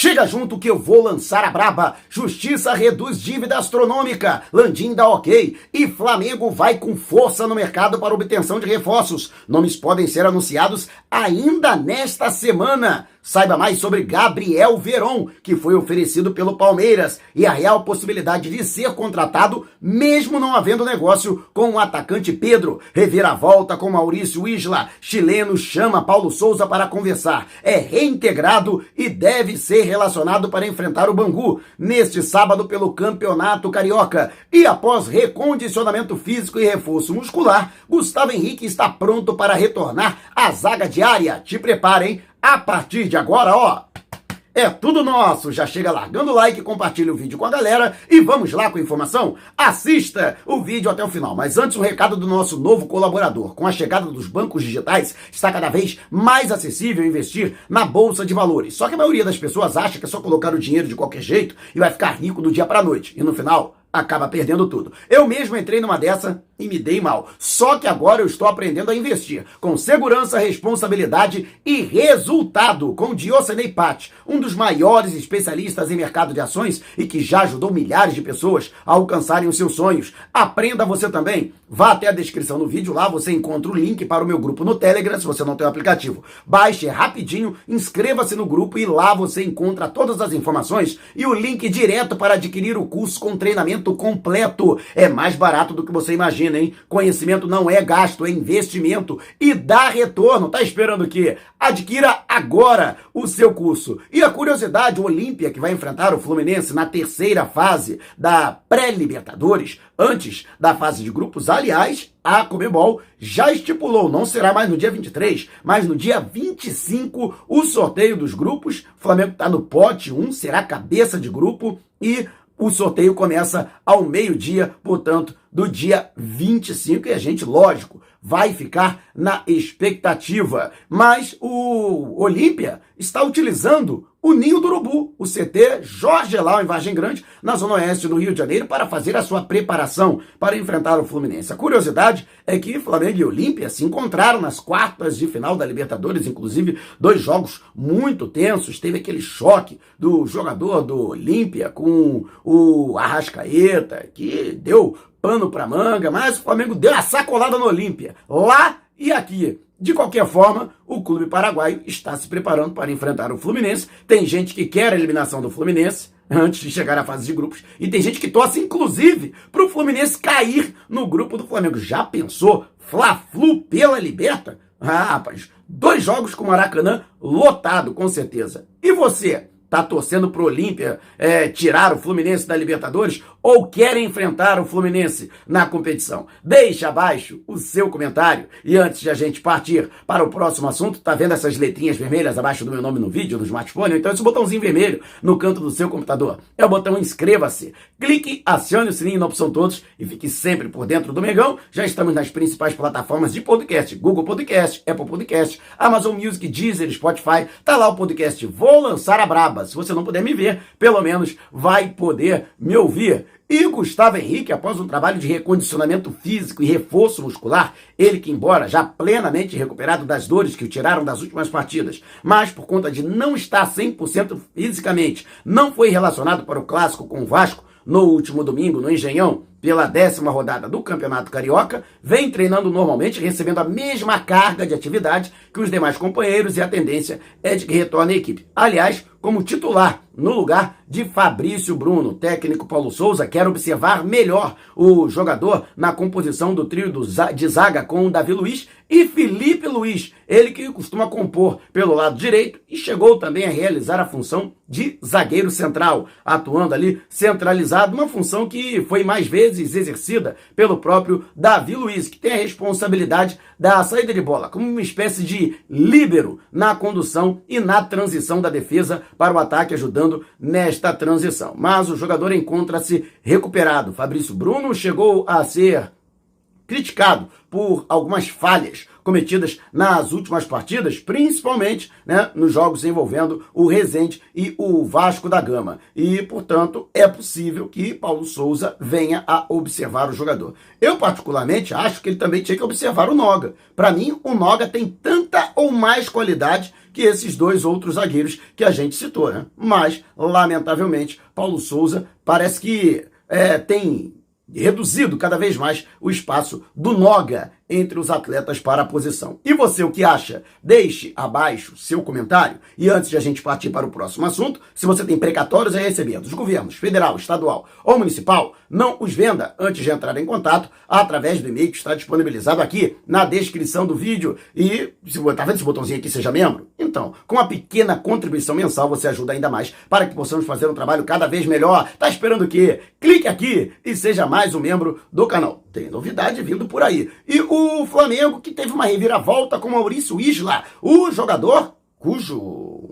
Chega junto que eu vou lançar a braba. Justiça reduz dívida astronômica. Landim dá ok. E Flamengo vai com força no mercado para obtenção de reforços. Nomes podem ser anunciados ainda nesta semana. Saiba mais sobre Gabriel Veron, que foi oferecido pelo Palmeiras, e a real possibilidade de ser contratado, mesmo não havendo negócio com o atacante Pedro. Reviravolta com Maurício Isla. Chileno chama Paulo Souza para conversar. É reintegrado e deve ser relacionado para enfrentar o Bangu neste sábado pelo Campeonato Carioca. E após recondicionamento físico e reforço muscular, Gustavo Henrique está pronto para retornar à zaga diária. Te preparem a partir de agora, ó, é tudo nosso. Já chega largando o like, compartilha o vídeo com a galera e vamos lá com a informação? Assista o vídeo até o final. Mas antes, um recado do nosso novo colaborador. Com a chegada dos bancos digitais, está cada vez mais acessível investir na bolsa de valores. Só que a maioria das pessoas acha que é só colocar o dinheiro de qualquer jeito e vai ficar rico do dia para noite. E no final, acaba perdendo tudo. Eu mesmo entrei numa dessa e me dei mal. Só que agora eu estou aprendendo a investir com segurança, responsabilidade e resultado com Diocenei Pat, um dos maiores especialistas em mercado de ações e que já ajudou milhares de pessoas a alcançarem os seus sonhos. Aprenda você também. Vá até a descrição do vídeo, lá você encontra o link para o meu grupo no Telegram, se você não tem o aplicativo. Baixe rapidinho, inscreva-se no grupo e lá você encontra todas as informações e o link direto para adquirir o curso com treinamento completo. É mais barato do que você imagina imagina, hein? Conhecimento não é gasto, é investimento e dá retorno. Tá esperando o quê? Adquira agora o seu curso. E a curiosidade, o Olímpia, que vai enfrentar o Fluminense na terceira fase da pré-Libertadores, antes da fase de grupos, aliás, a Comebol já estipulou, não será mais no dia 23, mas no dia 25, o sorteio dos grupos. O Flamengo está no pote 1, será cabeça de grupo e o sorteio começa ao meio-dia, portanto, do dia 25, e a gente, lógico, vai ficar na expectativa. Mas o Olímpia está utilizando o Ninho do Urubu, o CT Jorge Elau, em Vargem Grande, na zona oeste do Rio de Janeiro, para fazer a sua preparação para enfrentar o Fluminense. A curiosidade é que Flamengo e Olímpia se encontraram nas quartas de final da Libertadores, inclusive dois jogos muito tensos. Teve aquele choque do jogador do Olímpia com o Arrascaeta, que deu pano para manga, mas o Flamengo deu a sacolada no Olímpia, lá e aqui. De qualquer forma, o clube paraguaio está se preparando para enfrentar o Fluminense. Tem gente que quer a eliminação do Fluminense antes de chegar à fase de grupos. E tem gente que torce, inclusive, para o Fluminense cair no grupo do Flamengo. Já pensou? Fla-Flu pela Liberta? Ah, rapaz, dois jogos com o Maracanã lotado, com certeza. E você? Tá torcendo pro Olímpia é, tirar o Fluminense da Libertadores ou querem enfrentar o Fluminense na competição? Deixe abaixo o seu comentário. E antes de a gente partir para o próximo assunto, tá vendo essas letrinhas vermelhas abaixo do meu nome no vídeo, no smartphone? Então esse botãozinho vermelho no canto do seu computador é o botão inscreva-se. Clique, acione o sininho na opção todos e fique sempre por dentro do Megão. Já estamos nas principais plataformas de podcast, Google Podcast, Apple Podcast, Amazon Music, Deezer, Spotify. Tá lá o podcast Vou Lançar a Braba. Se você não puder me ver, pelo menos vai poder me ouvir. E Gustavo Henrique, após um trabalho de recondicionamento físico e reforço muscular, ele que, embora já plenamente recuperado das dores que o tiraram das últimas partidas, mas por conta de não estar 100% fisicamente, não foi relacionado para o clássico com o Vasco no último domingo no Engenhão, pela décima rodada do Campeonato Carioca, vem treinando normalmente, recebendo a mesma carga de atividade que os demais companheiros e a tendência é de que retorne à equipe. Aliás, como titular no lugar de Fabrício Bruno. O técnico Paulo Souza quer observar melhor o jogador na composição do trio de zaga com o Davi Luiz e Felipe Luiz, ele que costuma compor pelo lado direito e chegou também a realizar a função de zagueiro central, atuando ali centralizado, uma função que foi mais vezes exercida pelo próprio Davi Luiz, que tem a responsabilidade da saída de bola, como uma espécie de líbero na condução e na transição da defesa para o ataque, ajudando nesta transição. Mas o jogador encontra-se recuperado. Fabrício Bruno chegou a ser criticado por algumas falhas cometidas nas últimas partidas, principalmente né, nos jogos envolvendo o Rezende e o Vasco da Gama. E, portanto, é possível que Paulo Souza venha a observar o jogador. Eu, particularmente, acho que ele também tinha que observar o Noga. Para mim, o Noga tem tanta ou mais qualidade que esses dois outros zagueiros que a gente citou, né? Mas, lamentavelmente, Paulo Souza parece que é, tem reduzido cada vez mais o espaço do Noga entre os atletas para a posição. E você o que acha? Deixe abaixo seu comentário. E antes de a gente partir para o próximo assunto, se você tem precatórios a receber dos governos federal, estadual ou municipal, não os venda antes de entrar em contato através do e-mail que está disponibilizado aqui na descrição do vídeo. E se tá vendo esse botãozinho aqui, seja membro? Então, com uma pequena contribuição mensal, você ajuda ainda mais para que possamos fazer um trabalho cada vez melhor. Tá esperando o quê? Clique aqui e seja mais um membro do canal. Tem novidade vindo por aí. E o Flamengo, que teve uma reviravolta com Maurício Isla, o jogador cujo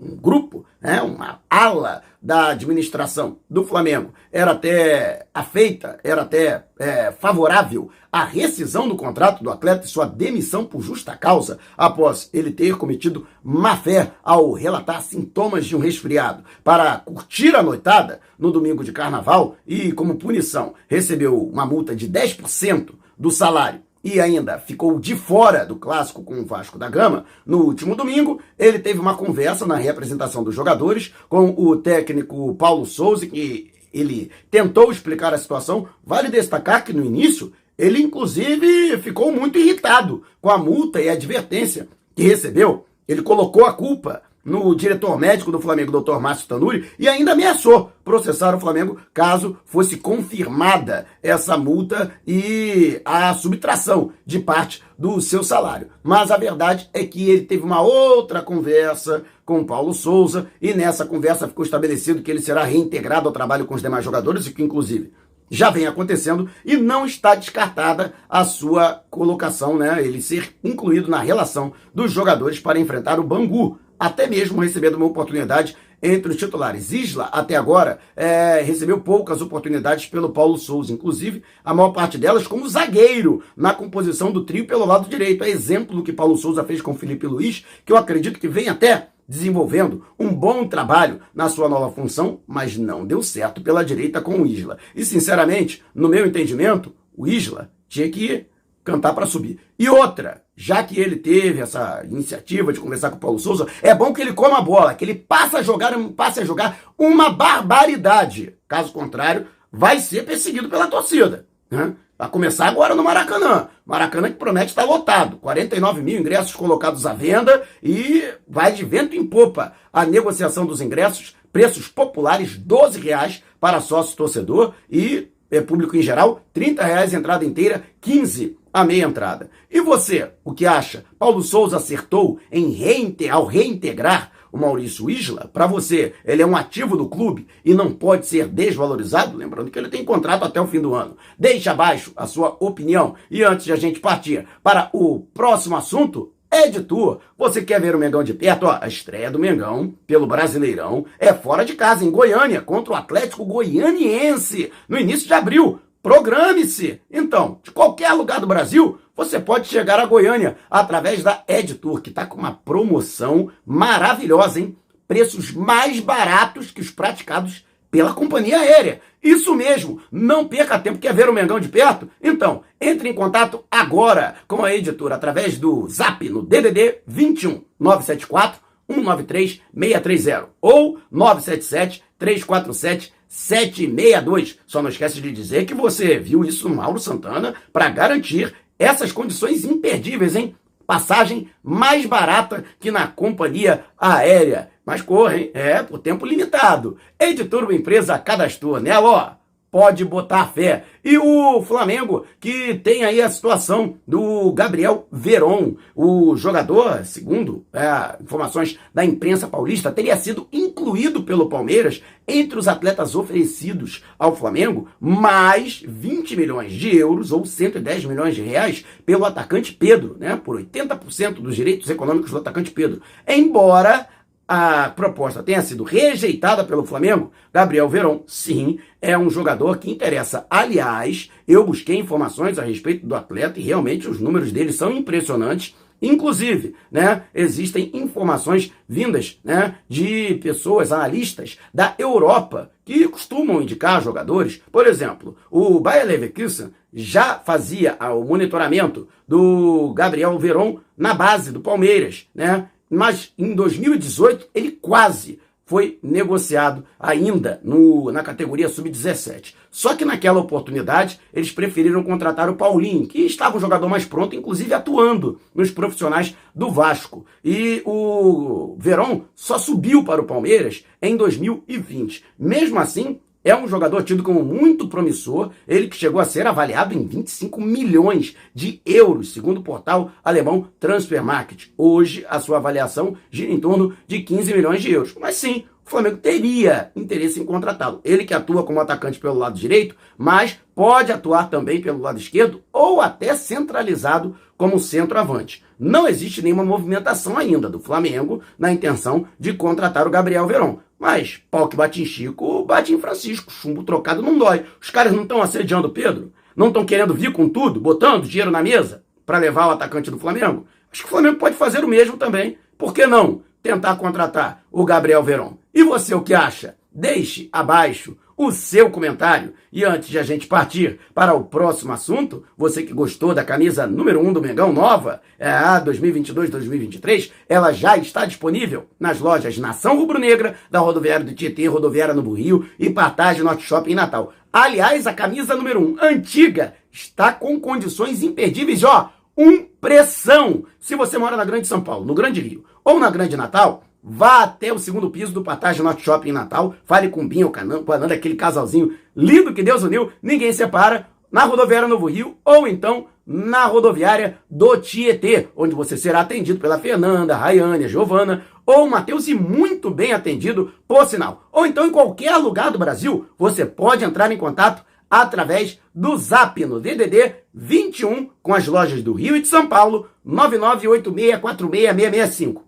um grupo, né, uma ala da administração do Flamengo era até afeita, era até é, favorável à rescisão do contrato do atleta e sua demissão por justa causa após ele ter cometido má fé ao relatar sintomas de um resfriado. Para curtir a noitada no domingo de carnaval e, como punição, recebeu uma multa de 10% do salário e ainda ficou de fora do clássico com o Vasco da Gama, no último domingo, ele teve uma conversa na representação dos jogadores com o técnico Paulo Souza, que ele tentou explicar a situação. Vale destacar que no início, ele inclusive ficou muito irritado com a multa e a advertência que recebeu. Ele colocou a culpa no diretor médico do Flamengo, Dr. Márcio Tanuri, e ainda ameaçou processar o Flamengo caso fosse confirmada essa multa e a subtração de parte do seu salário. Mas a verdade é que ele teve uma outra conversa com Paulo Souza e nessa conversa ficou estabelecido que ele será reintegrado ao trabalho com os demais jogadores e que inclusive já vem acontecendo e não está descartada a sua colocação, né? Ele ser incluído na relação dos jogadores para enfrentar o Bangu até mesmo recebendo uma oportunidade entre os titulares. Isla, até agora, é, recebeu poucas oportunidades pelo Paulo Souza, inclusive a maior parte delas como zagueiro na composição do trio pelo lado direito. É exemplo do que Paulo Souza fez com Felipe Luiz, que eu acredito que vem até desenvolvendo um bom trabalho na sua nova função, mas não deu certo pela direita com o Isla. E, sinceramente, no meu entendimento, o Isla tinha que cantar para subir. E outra, já que ele teve essa iniciativa de conversar com o Paulo Souza, é bom que ele coma a bola, que ele passe a jogar, passe a jogar uma barbaridade. Caso contrário, vai ser perseguido pela torcida. Né? Vai começar agora no Maracanã. Maracanã que promete estar lotado. 49 mil ingressos colocados à venda e vai de vento em popa a negociação dos ingressos. Preços populares, 12 reais para sócio torcedor e é, público em geral, 30 reais entrada inteira, 15 a meia entrada. E você, o que acha? Paulo Souza acertou em reinte ao reintegrar o Maurício Isla? Para você, ele é um ativo do clube e não pode ser desvalorizado? Lembrando que ele tem contrato até o fim do ano. Deixe abaixo a sua opinião. E antes de a gente partir para o próximo assunto, Editor, você quer ver o Mengão de perto? Ó, a estreia do Mengão pelo Brasileirão é fora de casa, em Goiânia, contra o Atlético Goianiense, no início de abril. Programe-se! Então, de qualquer lugar do Brasil, você pode chegar a Goiânia através da Editor, que está com uma promoção maravilhosa, hein? Preços mais baratos que os praticados pela companhia aérea. Isso mesmo, não perca tempo, quer ver o Mengão de perto? Então, entre em contato agora com a editora através do Zap no DDD 21 974 193 630 ou 977 347 762. Só não esquece de dizer que você viu isso no Mauro Santana para garantir essas condições imperdíveis, hein? Passagem mais barata que na companhia aérea. Mas correm, é, por tempo limitado. Editor uma empresa cadastrou nela, ó pode botar fé. E o Flamengo, que tem aí a situação do Gabriel Veron, o jogador, segundo é, informações da imprensa paulista, teria sido incluído pelo Palmeiras entre os atletas oferecidos ao Flamengo, mais 20 milhões de euros ou 110 milhões de reais pelo atacante Pedro, né, por 80% dos direitos econômicos do atacante Pedro. Embora a proposta tenha sido rejeitada pelo Flamengo, Gabriel Veron, sim, é um jogador que interessa. Aliás, eu busquei informações a respeito do atleta e realmente os números dele são impressionantes. Inclusive, né, existem informações vindas né, de pessoas, analistas da Europa, que costumam indicar jogadores. Por exemplo, o Bayer Leverkusen já fazia o monitoramento do Gabriel Veron na base do Palmeiras, né? Mas em 2018 ele quase foi negociado ainda no, na categoria sub-17. Só que naquela oportunidade eles preferiram contratar o Paulinho, que estava um jogador mais pronto, inclusive atuando nos profissionais do Vasco. E o Verón só subiu para o Palmeiras em 2020. Mesmo assim, é um jogador tido como muito promissor, ele que chegou a ser avaliado em 25 milhões de euros, segundo o portal alemão Transfermarkt. Hoje, a sua avaliação gira em torno de 15 milhões de euros. Mas sim, o Flamengo teria interesse em contratá-lo. Ele que atua como atacante pelo lado direito, mas pode atuar também pelo lado esquerdo ou até centralizado como centroavante. Não existe nenhuma movimentação ainda do Flamengo na intenção de contratar o Gabriel Verón. Mas pau que bate em Chico, bate em Francisco. Chumbo trocado não dói. Os caras não estão assediando Pedro? Não estão querendo vir com tudo, botando dinheiro na mesa para levar o atacante do Flamengo? Acho que o Flamengo pode fazer o mesmo também. Por que não tentar contratar o Gabriel Verón? E você o que acha? Deixe abaixo o seu comentário. E antes de a gente partir para o próximo assunto, você que gostou da camisa número 1 um do Mengão nova, é a 2022-2023, ela já está disponível nas lojas Nação Rubro-Negra, da Rodoviária do Tietê, Rodoviária no Rio e Partage Norte Shopping em Natal. Aliás, a camisa número 1, um, antiga, está com condições imperdíveis, ó, um pressão. Se você mora na Grande São Paulo, no Grande Rio ou na Grande Natal, Vá até o segundo piso do Partage Norte Shopping em Natal. Fale com o Binho, com a Nanda, aquele casalzinho lindo que Deus uniu. Ninguém separa. Na rodoviária Novo Rio ou então na rodoviária do Tietê, onde você será atendido pela Fernanda, Rayane, Giovana ou Matheus e muito bem atendido, por sinal. Ou então em qualquer lugar do Brasil, você pode entrar em contato através do Zap no DDD 21 com as lojas do Rio e de São Paulo 998646665.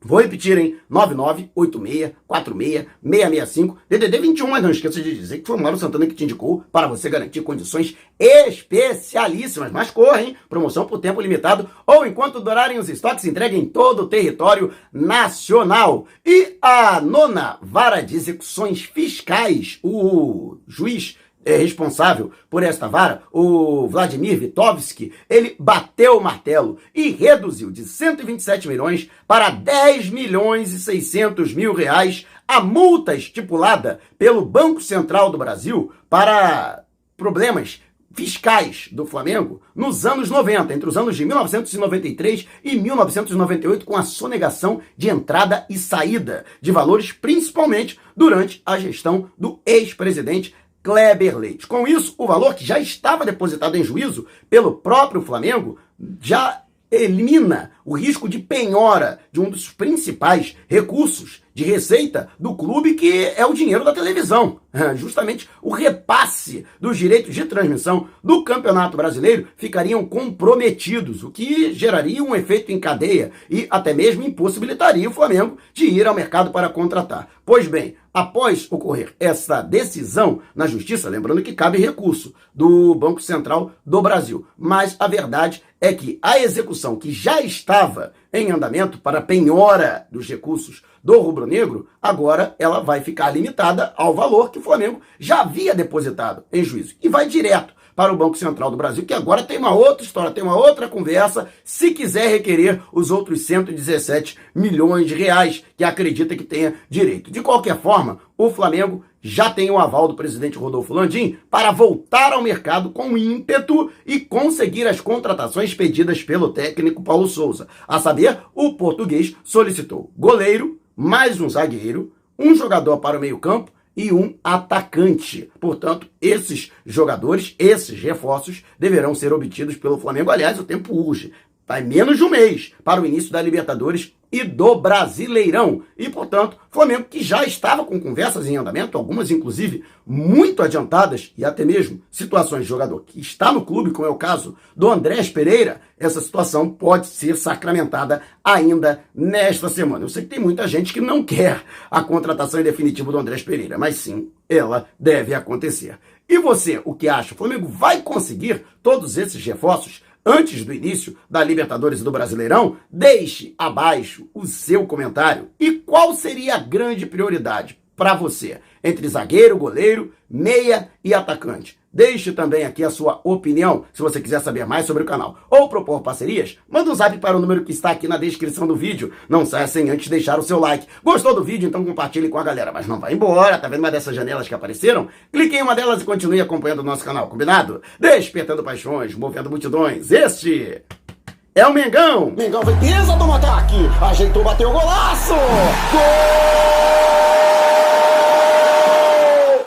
Vou repetir, hein? 9986466665 DDD 21, mas não esqueça de dizer que foi o Mauro Santana que te indicou para você garantir condições especialíssimas. Mas corra, hein? Promoção por tempo limitado ou enquanto durarem os estoques, entregue em todo o território nacional. E a nona vara de execuções fiscais, o juiz é, responsável por esta vara, o Vladimir Vitovski, ele bateu o martelo e reduziu de 127 milhões para 10 milhões e 600 mil reais a multa estipulada pelo Banco Central do Brasil para problemas fiscais do Flamengo nos anos 90, entre os anos de 1993 e 1998, com a sonegação de entrada e saída de valores, principalmente durante a gestão do ex-presidente Kleber Leite. Com isso, o valor que já estava depositado em juízo pelo próprio Flamengo já elimina o risco de penhora de um dos principais recursos de receita do clube, que é o dinheiro da televisão. Justamente o repasse dos direitos de transmissão do Campeonato Brasileiro ficariam comprometidos, o que geraria um efeito em cadeia e até mesmo impossibilitaria o Flamengo de ir ao mercado para contratar. Pois bem, após ocorrer essa decisão na justiça, lembrando que cabe recurso do Banco Central do Brasil, mas a verdade é que a execução que já estava em andamento para penhora dos recursos do rubro-negro, agora ela vai ficar limitada ao valor que o Flamengo já havia depositado em juízo. E vai direto para o Banco Central do Brasil, que agora tem uma outra história, tem uma outra conversa, se quiser requerer os outros 117 milhões de reais que acredita que tenha direito. De qualquer forma, o Flamengo já tem o aval do presidente Rodolfo Landim para voltar ao mercado com ímpeto e conseguir as contratações pedidas pelo técnico Paulo Souza. A saber, o português solicitou goleiro, mais um zagueiro, um jogador para o meio-campo e um atacante. Portanto, esses jogadores, esses reforços, deverão ser obtidos pelo Flamengo. Aliás, o tempo urge. Vai menos de um mês para o início da Libertadores e do Brasileirão. E, portanto, Flamengo que já estava com conversas em andamento, algumas inclusive muito adiantadas, e até mesmo situações de jogador que está no clube, como é o caso do Andrés Pereira, essa situação pode ser sacramentada ainda nesta semana. Eu sei que tem muita gente que não quer a contratação definitiva do Andrés Pereira, mas sim, ela deve acontecer. E você, o que acha? O Flamengo vai conseguir todos esses reforços Antes do início da Libertadores e do Brasileirão, deixe abaixo o seu comentário. E qual seria a grande prioridade para você entre zagueiro, goleiro, meia e atacante? Deixe também aqui a sua opinião, se você quiser saber mais sobre o canal ou propor parcerias, manda um zap para o número que está aqui na descrição do vídeo. Não saia sem antes deixar o seu like. Gostou do vídeo? Então compartilhe com a galera, mas não vá embora. Tá vendo uma dessas janelas que apareceram? Clique em uma delas e continue acompanhando o nosso canal, combinado? Despertando paixões, movendo multidões. Este é o Mengão. Mengão vem pisa do ataque, ajeitou, bateu golaço! Gol!